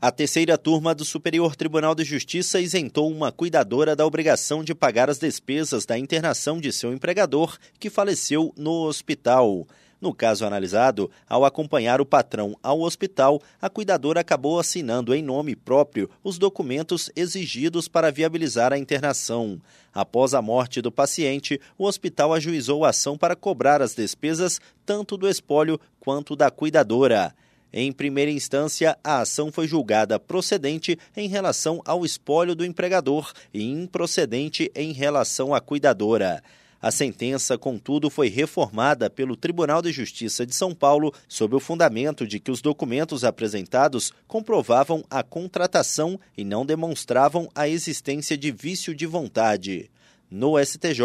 A terceira turma do Superior Tribunal de Justiça isentou uma cuidadora da obrigação de pagar as despesas da internação de seu empregador, que faleceu no hospital. No caso analisado, ao acompanhar o patrão ao hospital, a cuidadora acabou assinando em nome próprio os documentos exigidos para viabilizar a internação. Após a morte do paciente, o hospital ajuizou a ação para cobrar as despesas tanto do espólio quanto da cuidadora. Em primeira instância, a ação foi julgada procedente em relação ao espólio do empregador e improcedente em relação à cuidadora. A sentença, contudo, foi reformada pelo Tribunal de Justiça de São Paulo sob o fundamento de que os documentos apresentados comprovavam a contratação e não demonstravam a existência de vício de vontade. No STJ,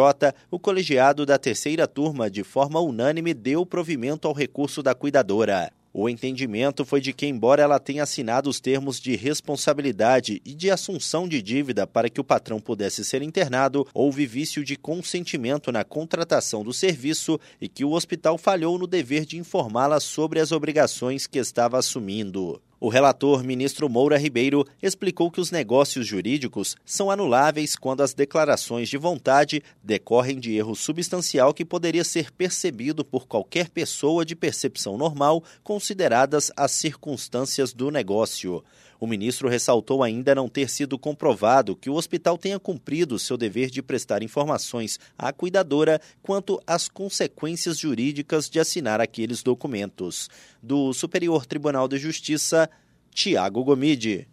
o colegiado da terceira turma, de forma unânime, deu provimento ao recurso da cuidadora. O entendimento foi de que, embora ela tenha assinado os termos de responsabilidade e de assunção de dívida para que o patrão pudesse ser internado, houve vício de consentimento na contratação do serviço e que o hospital falhou no dever de informá-la sobre as obrigações que estava assumindo. O relator, ministro Moura Ribeiro, explicou que os negócios jurídicos são anuláveis quando as declarações de vontade decorrem de erro substancial que poderia ser percebido por qualquer pessoa de percepção normal, consideradas as circunstâncias do negócio. O ministro ressaltou ainda não ter sido comprovado que o hospital tenha cumprido seu dever de prestar informações à cuidadora quanto às consequências jurídicas de assinar aqueles documentos. Do Superior Tribunal de Justiça, Tiago Gomide.